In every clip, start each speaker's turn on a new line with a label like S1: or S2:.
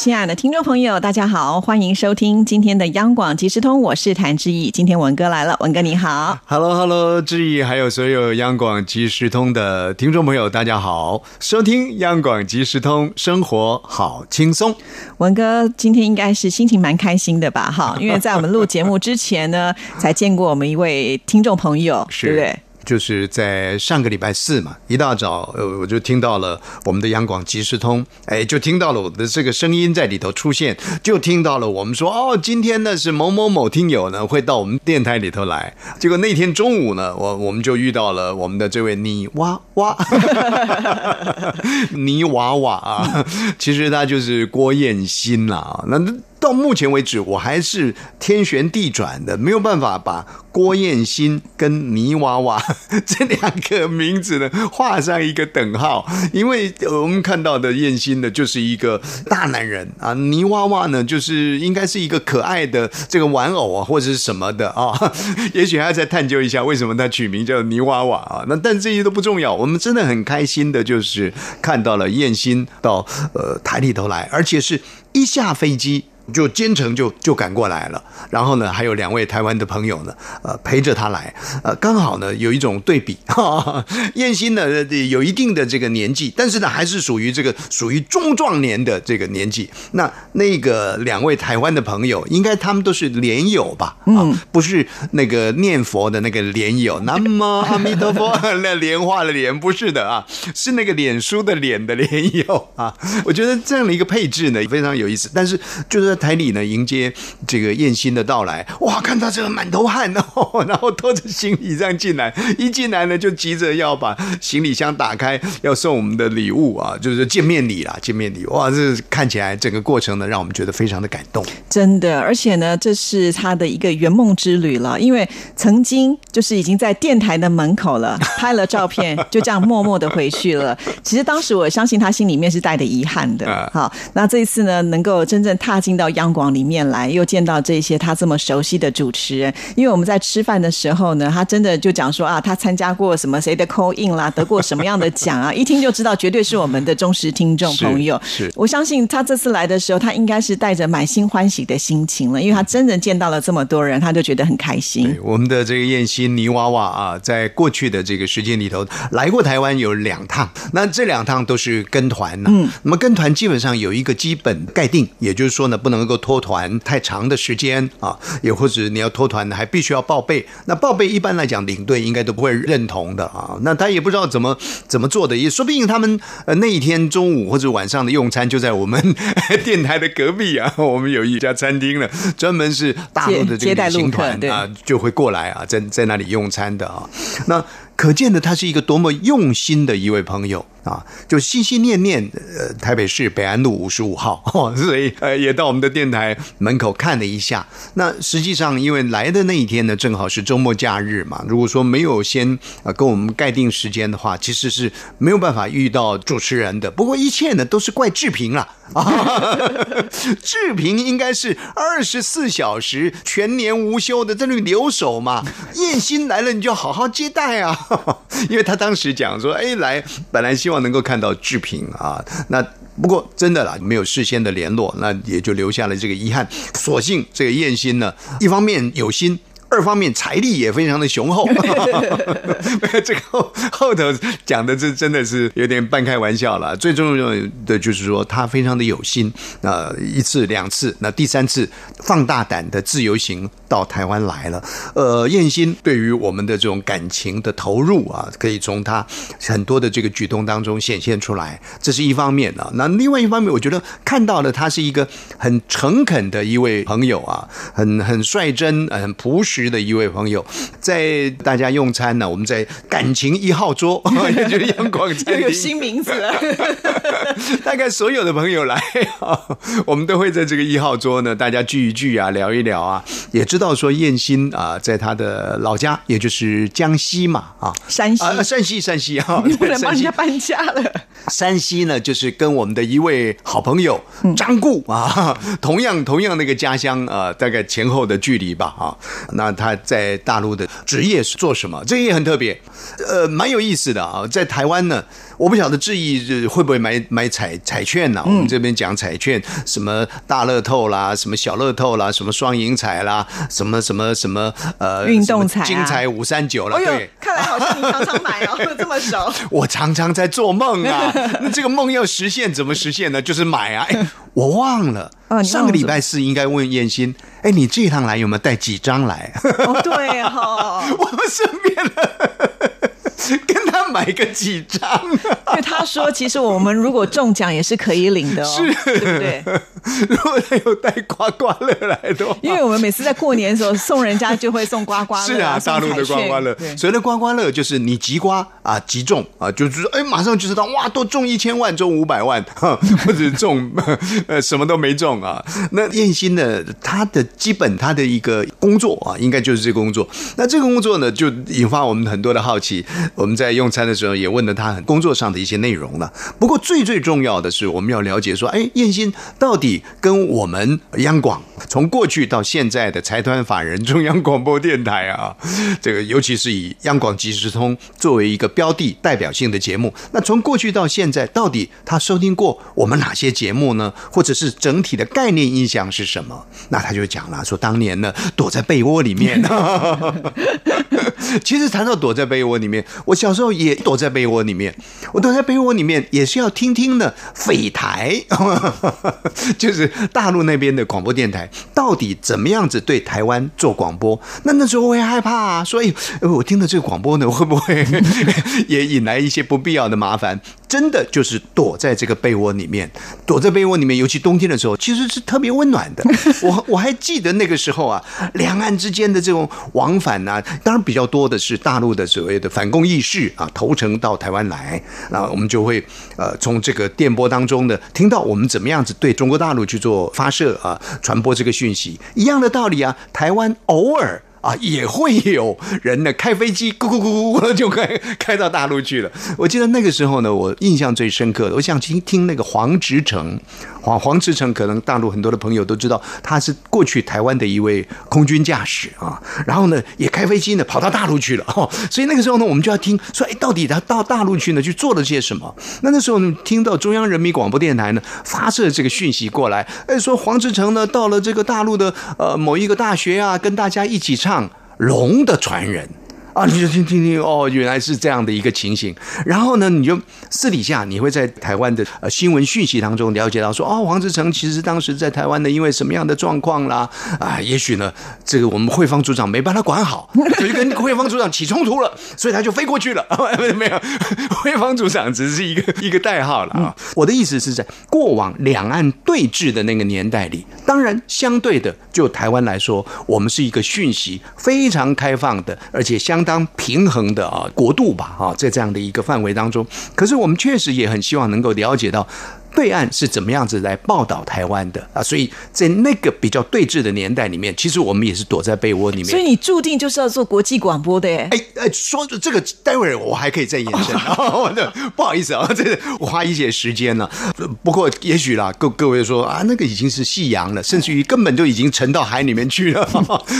S1: 亲爱的听众朋友，大家好，欢迎收听今天的央广即时通，我是谭志毅。今天文哥来了，文哥你好
S2: ，Hello Hello，志毅，还有所有央广即时通的听众朋友，大家好，收听央广即时通，生活好轻松。
S1: 文哥今天应该是心情蛮开心的吧？哈，因为在我们录节目之前呢，才见过我们一位听众朋友，对不对？
S2: 就是在上个礼拜四嘛，一大早，呃，我就听到了我们的央广即时通，哎，就听到了我的这个声音在里头出现，就听到了我们说，哦，今天呢是某某某听友呢会到我们电台里头来。结果那天中午呢，我我们就遇到了我们的这位泥娃娃，泥 娃娃啊，其实他就是郭燕新啦，那。到目前为止，我还是天旋地转的，没有办法把郭燕新跟泥娃娃 这两个名字呢画上一个等号。因为我们看到的燕新呢，就是一个大男人啊，泥娃娃呢，就是应该是一个可爱的这个玩偶啊，或者是什么的啊。也许还要再探究一下，为什么他取名叫泥娃娃啊？那但这些都不重要，我们真的很开心的，就是看到了燕新到呃台里头来，而且是一下飞机。就兼程就就赶过来了，然后呢，还有两位台湾的朋友呢，呃，陪着他来，呃，刚好呢有一种对比，燕心呢有一定的这个年纪，但是呢还是属于这个属于中壮年的这个年纪。那那个两位台湾的朋友，应该他们都是莲友吧？嗯，不是那个念佛的那个莲友，南无阿弥陀佛，那莲花的莲不是的啊，是那个脸书的脸的莲友啊。我觉得这样的一个配置呢非常有意思，但是就是。台里呢迎接这个燕新的到来，哇，看到这个满头汗哦，然后拖着行李这样进来，一进来呢就急着要把行李箱打开，要送我们的礼物啊，就是见面礼啦，见面礼，哇，这看起来整个过程呢让我们觉得非常的感动，
S1: 真的，而且呢这是他的一个圆梦之旅了，因为曾经就是已经在电台的门口了，拍了照片，就这样默默的回去了。其实当时我相信他心里面是带着遗憾的，好，那这一次呢能够真正踏进到。央广里面来，又见到这些他这么熟悉的主持人。因为我们在吃饭的时候呢，他真的就讲说啊，他参加过什么谁的 call in 啦，得过什么样的奖啊，一听就知道绝对是我们的忠实听众朋友。
S2: 是，
S1: 我相信他这次来的时候，他应该是带着满心欢喜的心情了，因为他真的见到了这么多人，他就觉得很开心。
S2: 我们的这个燕西泥娃娃啊，在过去的这个时间里头来过台湾有两趟，那这两趟都是跟团呢。嗯，那么跟团基本上有一个基本概定，也就是说呢，不能。够脱团太长的时间啊，也或者你要脱团还必须要报备。那报备一般来讲，领队应该都不会认同的啊。那他也不知道怎么怎么做的，也说不定他们呃那一天中午或者晚上的用餐就在我们 电台的隔壁啊。我们有一家餐厅呢，专门是大陆的这个旅行团啊，就会过来啊，在在那里用餐的啊。那可见的，他是一个多么用心的一位朋友。啊，就心心念念，呃，台北市北安路五十五号，所以呃，也到我们的电台门口看了一下。那实际上，因为来的那一天呢，正好是周末假日嘛。如果说没有先啊跟我们盖定时间的话，其实是没有办法遇到主持人的。不过一切呢，都是怪志平了啊。志平应该是二十四小时全年无休的在那里留守嘛。燕心来了，你就好好接待啊，因为他当时讲说，哎，来，本来希望能够看到志平啊，那不过真的啦，没有事先的联络，那也就留下了这个遗憾。所幸这个燕心呢，一方面有心。二方面财力也非常的雄厚，这个后后头讲的这真的是有点半开玩笑了。最重要的就是说他非常的有心，那一次两次，那第三次放大胆的自由行到台湾来了。呃，燕心对于我们的这种感情的投入啊，可以从他很多的这个举动当中显现出来，这是一方面啊。那另外一方面，我觉得看到了他是一个很诚恳的一位朋友啊，很很率真、很朴实。的一位朋友，在大家用餐呢，我们在感情一号桌，也就是阳光餐厅，
S1: 有新名字了。
S2: 大概所有的朋友来啊，我们都会在这个一号桌呢，大家聚一聚啊，聊一聊啊，也知道说燕心啊，在他的老家，也就是江西嘛啊，
S1: 山西，啊
S2: 山西，山西
S1: 啊，你不能帮人家搬家了。
S2: 山西呢，就是跟我们的一位好朋友张固啊，同样同样那个家乡啊，大概前后的距离吧啊。那他在大陆的职业是做什么？这也很特别，呃，蛮有意思的啊。在台湾呢，我不晓得志毅会不会买买彩彩券呢？我们这边讲彩券，什么大乐透啦，什么小乐透啦，什么双赢彩啦，什么什么什么呃
S1: 运动彩啊
S2: 金彩五三九了，
S1: 哎
S2: 对。，
S1: 看来好像你常常买哦，这么熟。
S2: 我常常在做梦啊，那这个梦要实现，怎么实现呢？就是买啊！哎，我忘了上个礼拜四应该问燕心，哎，你这一趟来有没有带几张来？
S1: 哦，对哦、
S2: 我们顺便了跟他买个几张，
S1: 因为他说，其实我们如果中奖也是可以领的哦，
S2: 是
S1: 对不对？
S2: 如果他有带刮刮乐来的话。
S1: 因为我们每次在过年的时候送人家就会送刮刮乐、
S2: 是啊，
S1: 送
S2: 大陆的刮刮乐，所谓的刮刮乐就是你集刮啊，集中啊，就是说，哎，马上就知道，哇，都中一千万，中五百万，哈或者中呃什么都没中啊。那燕心呢，他的基本他的一个工作啊，应该就是这个工作。那这个工作呢，就引发我们很多的好奇。我们在用餐的时候也问了他很工作上的一些内容了。不过最最重要的是，我们要了解说，哎，燕心到底跟我们央广从过去到现在的财团法人中央广播电台啊，这个尤其是以央广即时通作为一个标的代表性的节目，那从过去到现在，到底他收听过我们哪些节目呢？或者是整体的概念印象是什么？那他就讲了，说当年呢躲在被窝里面。其实谈到躲在被窝里面，我小时候也也躲在被窝里面。我躲在被窝里面也是要听听呢匪台，就是大陆那边的广播电台到底怎么样子对台湾做广播。那那时候我也害怕啊，所以呃我听到这个广播呢，会不会 也引来一些不必要的麻烦？真的就是躲在这个被窝里面，躲在被窝里面，尤其冬天的时候，其实是特别温暖的。我我还记得那个时候啊，两岸之间的这种往返啊，当然比较多的是大陆的所谓的反共意识啊，投诚到台湾来，那我们就会呃从这个电波当中呢，听到我们怎么样子对中国大陆去做发射啊，传播这个讯息，一样的道理啊，台湾偶尔。啊，也会有人呢开飞机，咕咕咕咕就开开到大陆去了。我记得那个时候呢，我印象最深刻的，我想听听那个黄直成，黄黄志成，可能大陆很多的朋友都知道，他是过去台湾的一位空军驾驶啊，然后呢也开飞机呢跑到大陆去了哦，所以那个时候呢，我们就要听说，哎，到底他到大陆去呢去做了些什么？那那时候呢，听到中央人民广播电台呢发射这个讯息过来，哎，说黄志成呢到了这个大陆的呃某一个大学啊，跟大家一起唱。龙的传人啊，你就听听听哦，原来是这样的一个情形。然后呢，你就私底下你会在台湾的呃新闻讯息当中了解到说，哦，黄志成其实当时在台湾的，因为什么样的状况啦啊，也许呢，这个我们慧芳组长没把他管好，就跟慧芳组长起冲突了，所以他就飞过去了。没有，慧芳组长只是一个一个代号了啊。我的意思是在过往两岸对峙的那个年代里，当然相对的，就台湾来说，我们是一个讯息非常开放的，而且相当平衡的啊国度吧啊，在这样的一个范围当中，可是我们确实也很希望能够了解到。对岸是怎么样子来报道台湾的啊？所以在那个比较对峙的年代里面，其实我们也是躲在被窝里面。
S1: 所以你注定就是要做国际广播的耶。
S2: 哎哎，说着这个，待会儿我还可以再延伸。不好意思啊，这个我花一些时间了。不过也许啦，各各位说啊，那个已经是夕阳了，甚至于根本就已经沉到海里面去了。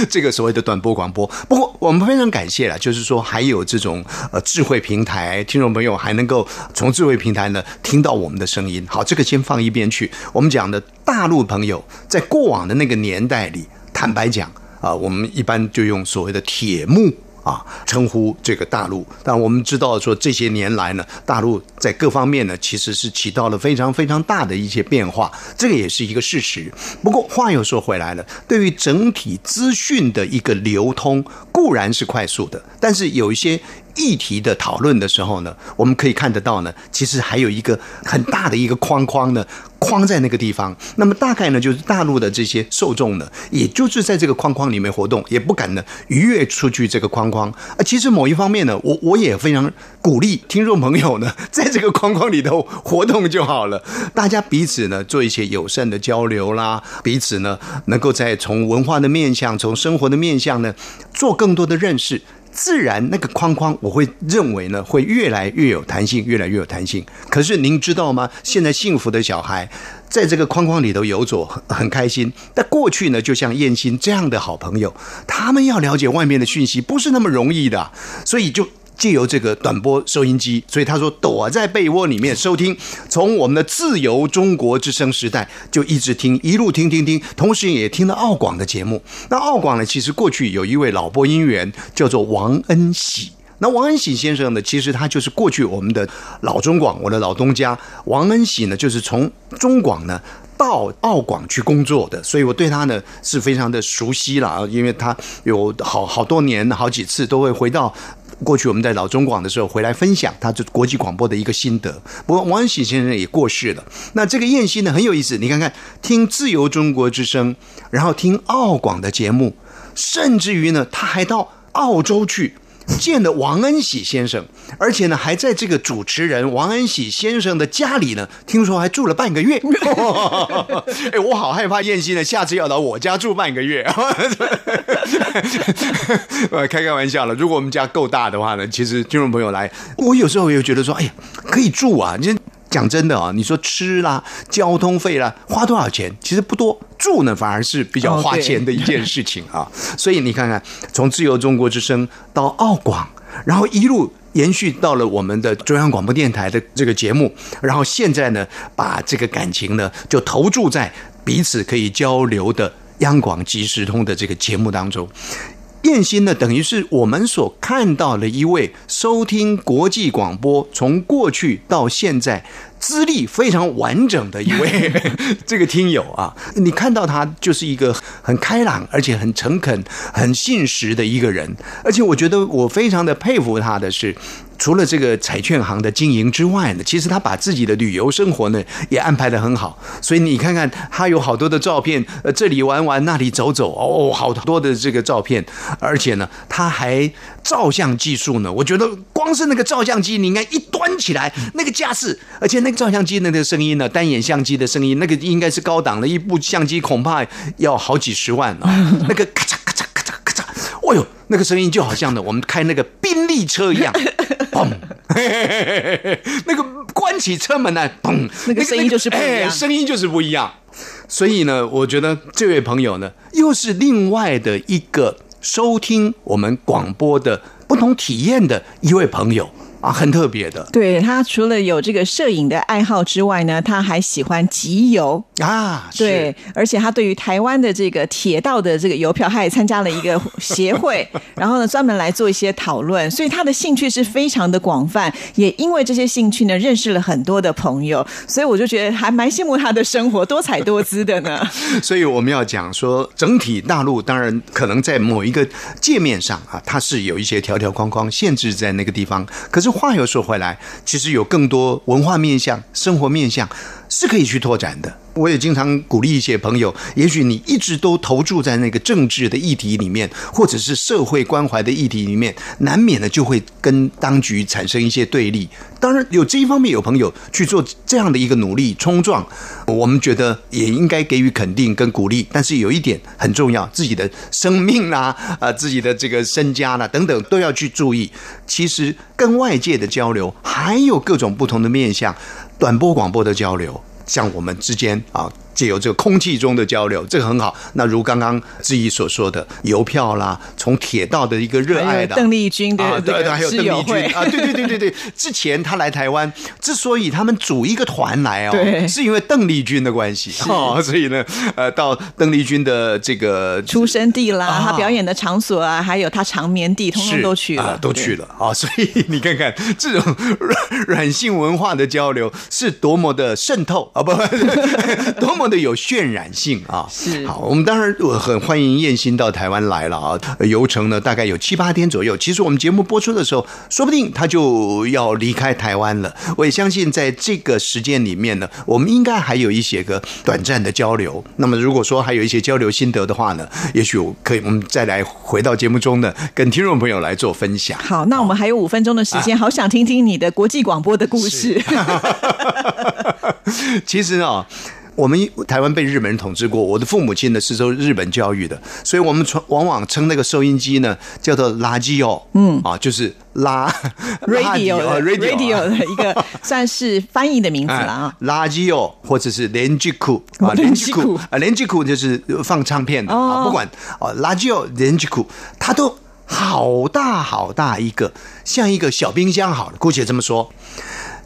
S2: 这个所谓的短波广播。不过我们非常感谢了，就是说还有这种呃智慧平台，听众朋友还能够从智慧平台呢听到我们的声音。好，这个先放一边去。我们讲的大陆朋友，在过往的那个年代里，坦白讲啊，我们一般就用所谓的铁幕。啊，称呼这个大陆，但我们知道说这些年来呢，大陆在各方面呢，其实是起到了非常非常大的一些变化，这个也是一个事实。不过话又说回来了，对于整体资讯的一个流通，固然是快速的，但是有一些议题的讨论的时候呢，我们可以看得到呢，其实还有一个很大的一个框框呢。框在那个地方，那么大概呢，就是大陆的这些受众呢，也就是在这个框框里面活动，也不敢呢逾越出去这个框框。啊，其实某一方面呢，我我也非常鼓励听众朋友呢，在这个框框里头活动就好了。大家彼此呢做一些友善的交流啦，彼此呢能够在从文化的面向、从生活的面向呢做更多的认识。自然那个框框，我会认为呢，会越来越有弹性，越来越有弹性。可是您知道吗？现在幸福的小孩在这个框框里头游走，很很开心。但过去呢，就像燕心这样的好朋友，他们要了解外面的讯息，不是那么容易的，所以就。借由这个短波收音机，所以他说躲在被窝里面收听，从我们的自由中国之声时代就一直听，一路听听听，同时也听了澳广的节目。那澳广呢，其实过去有一位老播音员叫做王恩喜。那王恩喜先生呢，其实他就是过去我们的老中广，我的老东家。王恩喜呢，就是从中广呢到澳广去工作的，所以我对他呢是非常的熟悉了啊，因为他有好好多年好几次都会回到。过去我们在老中广的时候回来分享他这国际广播的一个心得。不过王安喜先生也过世了。那这个燕西呢很有意思，你看看听自由中国之声，然后听澳广的节目，甚至于呢他还到澳洲去。见了王恩喜先生，而且呢，还在这个主持人王恩喜先生的家里呢，听说还住了半个月。哎，我好害怕燕西呢，下次要到我家住半个月。呃，开开玩笑了。如果我们家够大的话呢，其实听众朋友来，我有时候也觉得说，哎呀，可以住啊。你讲真的啊，你说吃啦、交通费啦，花多少钱？其实不多。住呢，反而是比较花钱的一件事情啊。所以你看看，从自由中国之声到澳广，然后一路延续到了我们的中央广播电台的这个节目，然后现在呢，把这个感情呢，就投注在彼此可以交流的央广即时通的这个节目当中。燕心呢，等于是我们所看到的一位收听国际广播，从过去到现在资历非常完整的一位 这个听友啊，你看到他就是一个很开朗，而且很诚恳、很信实的一个人，而且我觉得我非常的佩服他的是。除了这个彩券行的经营之外呢，其实他把自己的旅游生活呢也安排的很好。所以你看看他有好多的照片，呃，这里玩玩，那里走走，哦，好多的这个照片。而且呢，他还照相技术呢，我觉得光是那个照相机，你应该一端起来，那个架势，而且那个照相机那个声音呢，单眼相机的声音，那个应该是高档的一部相机，恐怕要好几十万啊。那个，哦呦，那个声音就好像呢，我们开那个宾利车一样。嘣，那个关起车门来，嘣，
S1: 那个声音就是不一样，
S2: 声音就是不一样。所以呢，我觉得这位朋友呢，又是另外的一个收听我们广播的不同体验的一位朋友。啊，很特别的。
S1: 对他除了有这个摄影的爱好之外呢，他还喜欢集邮
S2: 啊。
S1: 对，而且他对于台湾的这个铁道的这个邮票，他也参加了一个协会，然后呢，专门来做一些讨论。所以他的兴趣是非常的广泛，也因为这些兴趣呢，认识了很多的朋友。所以我就觉得还蛮羡慕他的生活，多彩多姿的呢。
S2: 所以我们要讲说，整体大陆当然可能在某一个界面上啊，它是有一些条条框框限制在那个地方，可是。话又说回来，其实有更多文化面向、生活面向是可以去拓展的。我也经常鼓励一些朋友，也许你一直都投注在那个政治的议题里面，或者是社会关怀的议题里面，难免的就会跟当局产生一些对立。当然，有这一方面有朋友去做这样的一个努力冲撞，我们觉得也应该给予肯定跟鼓励。但是有一点很重要，自己的生命啦、啊自己的这个身家啦等等都要去注意。其实跟外界的交流还有各种不同的面向，短波广播的交流。像我们之间啊。借由这个空气中的交流，这个很好。那如刚刚志毅所说的邮票啦，从铁道的一个热爱的
S1: 邓丽君的
S2: 对对，还有邓丽君啊，对对对对对。之前他来台湾，之所以他们组一个团来哦，是因为邓丽君的关系哦，所以呢，呃，到邓丽君的这个
S1: 出生地啦，他表演的场所啊，还有他长眠地，通通都去了，
S2: 都去了啊。所以 你看看这种软性文化的交流是多么的渗透啊，不，多么。的有渲染性啊，
S1: 是
S2: 好，我们当然我很欢迎燕心到台湾来了啊，游程呢大概有七八天左右。其实我们节目播出的时候，说不定他就要离开台湾了。我也相信在这个时间里面呢，我们应该还有一些个短暂的交流。那么如果说还有一些交流心得的话呢，也许可以我们再来回到节目中呢，跟听众朋友来做分享。
S1: 好，那我们还有五分钟的时间，好想听听你的国际广播的故事。
S2: 其实啊。我们台湾被日本人统治过，我的父母亲呢是受日本教育的，所以我们从往往称那个收音机呢叫做垃圾哦，嗯。啊，就是拉
S1: radio 的
S2: radio
S1: radio 的一个算是翻译的名字了啊。
S2: 垃圾哦，或者是连吉库啊，
S1: 连吉库。
S2: 啊，连吉库就是放唱片的啊，不管啊，垃圾哦，连吉库，它都好大好大一个，像一个小冰箱好了，姑且这么说。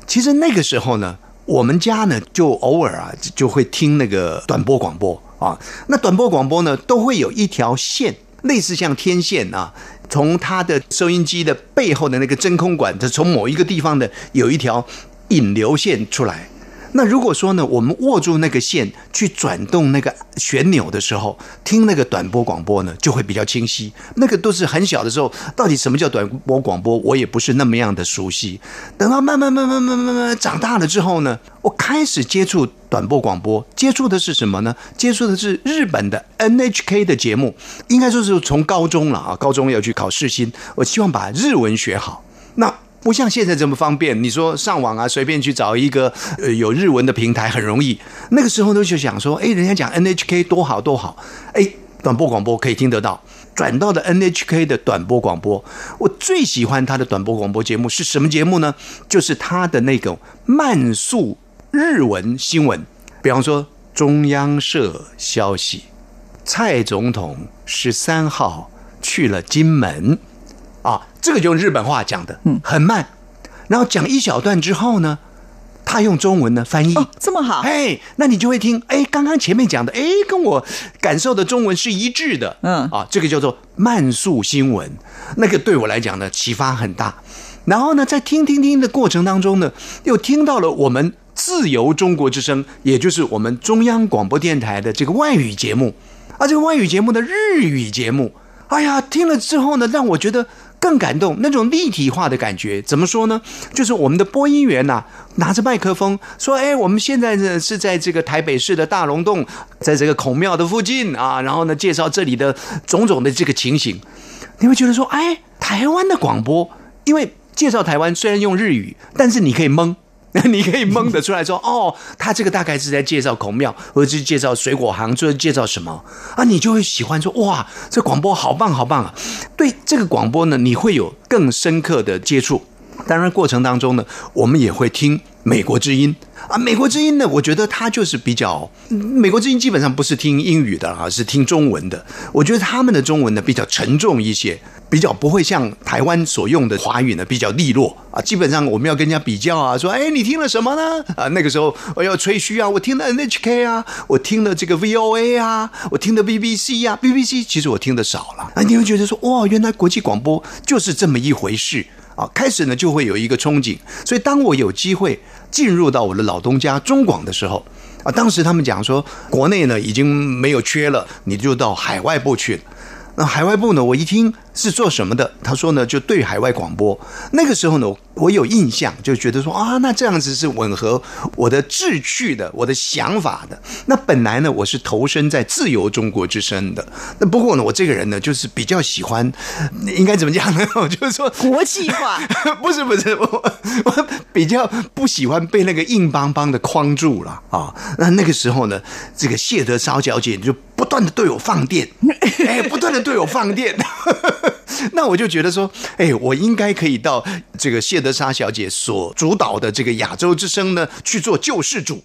S2: 其实那个时候呢，我们家呢就偶尔啊就会听那个短波广播啊，那短波广播呢都会有一条线，类似像天线啊，从它的收音机的背后的那个真空管，它从某一个地方的有一条引流线出来。那如果说呢，我们握住那个线去转动那个旋钮的时候，听那个短波广播呢，就会比较清晰。那个都是很小的时候，到底什么叫短波广播，我也不是那么样的熟悉。等到慢慢慢慢慢慢慢长大了之后呢，我开始接触短波广播，接触的是什么呢？接触的是日本的 NHK 的节目，应该说是从高中了啊，高中要去考试新，我希望把日文学好。那不像现在这么方便，你说上网啊，随便去找一个呃有日文的平台很容易。那个时候呢，就想说，哎，人家讲 NHK 多好多好，哎，短波广播可以听得到，转到的 NHK 的短波广播。我最喜欢它的短波广播节目是什么节目呢？就是它的那个慢速日文新闻，比方说中央社消息，蔡总统十三号去了金门。啊，这个就用日本话讲的，嗯，很慢。然后讲一小段之后呢，他用中文呢翻译，
S1: 哦，这么好，
S2: 哎，那你就会听，哎，刚刚前面讲的，哎，跟我感受的中文是一致的，
S1: 嗯，
S2: 啊，这个叫做慢速新闻，那个对我来讲呢启发很大。然后呢，在听听听的过程当中呢，又听到了我们自由中国之声，也就是我们中央广播电台的这个外语节目，啊，这个外语节目的日语节目，哎呀，听了之后呢，让我觉得。更感动，那种立体化的感觉，怎么说呢？就是我们的播音员呐，拿着麦克风说：“哎，我们现在呢是在这个台北市的大龙洞，在这个孔庙的附近啊，然后呢介绍这里的种种的这个情形。”你会觉得说：“哎，台湾的广播，因为介绍台湾虽然用日语，但是你可以蒙。” 那你可以蒙得出来说，哦，他这个大概是在介绍孔庙，或者是介绍水果行，或者介绍什么啊？你就会喜欢说，哇，这广播好棒好棒啊！对这个广播呢，你会有更深刻的接触。当然，过程当中呢，我们也会听美国之音啊。美国之音呢，我觉得它就是比较，美国之音基本上不是听英语的啊，是听中文的。我觉得他们的中文呢比较沉重一些。比较不会像台湾所用的华语呢，比较利落啊。基本上我们要跟人家比较啊，说哎，你听了什么呢？啊，那个时候我要吹嘘啊，我听了 NHK 啊，我听了这个 VOA 啊，我听了 BBC 啊，BBC 其实我听的少了啊。你会觉得说哇，原来国际广播就是这么一回事啊。开始呢就会有一个憧憬，所以当我有机会进入到我的老东家中广的时候啊，当时他们讲说国内呢已经没有缺了，你就到海外部去。那海外部呢，我一听。是做什么的？他说呢，就对海外广播。那个时候呢，我有印象，就觉得说啊，那这样子是吻合我的志趣的，我的想法的。那本来呢，我是投身在自由中国之声的。那不过呢，我这个人呢，就是比较喜欢，应该怎么讲呢？我就是说
S1: 国际化，
S2: 不是不是，我我比较不喜欢被那个硬邦邦的框住了啊。那那个时候呢，这个谢德超小姐就不断的对我放电，哎，不断的对我放电。那我就觉得说，哎，我应该可以到这个谢德莎小姐所主导的这个亚洲之声呢去做救世主。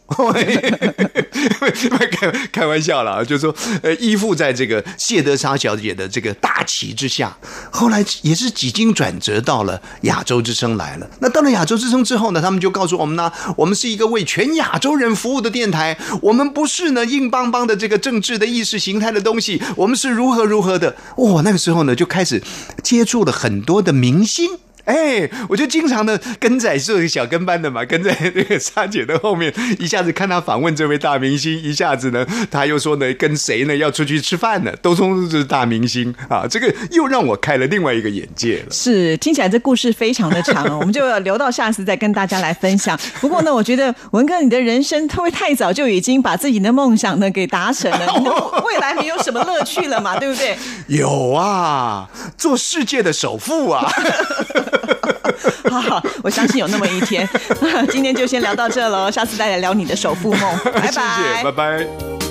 S2: 开 开玩笑了啊，就说，呃，依附在这个谢德莎小姐的这个大旗之下。后来也是几经转折，到了亚洲之声来了。那到了亚洲之声之后呢，他们就告诉我们呢，我们是一个为全亚洲人服务的电台，我们不是呢硬邦邦的这个政治的意识形态的东西，我们是如何如何的。哇，那个时候呢就开始。接触了很多的明星。哎，我就经常的跟在是小跟班的嘛，跟在那个沙姐的后面，一下子看她访问这位大明星，一下子呢，他又说呢，跟谁呢要出去吃饭呢，都说是大明星啊，这个又让我开了另外一个眼界了。
S1: 是，听起来这故事非常的长，我们就要留到下次再跟大家来分享。不过呢，我觉得文哥你的人生会不会太早就已经把自己的梦想呢给达成了？未来没有什么乐趣了嘛，对不对？
S2: 有啊，做世界的首富啊。
S1: 好好，我相信有那么一天。今天就先聊到这喽，下次再来聊你的首富梦，拜拜，
S2: 谢谢，拜拜。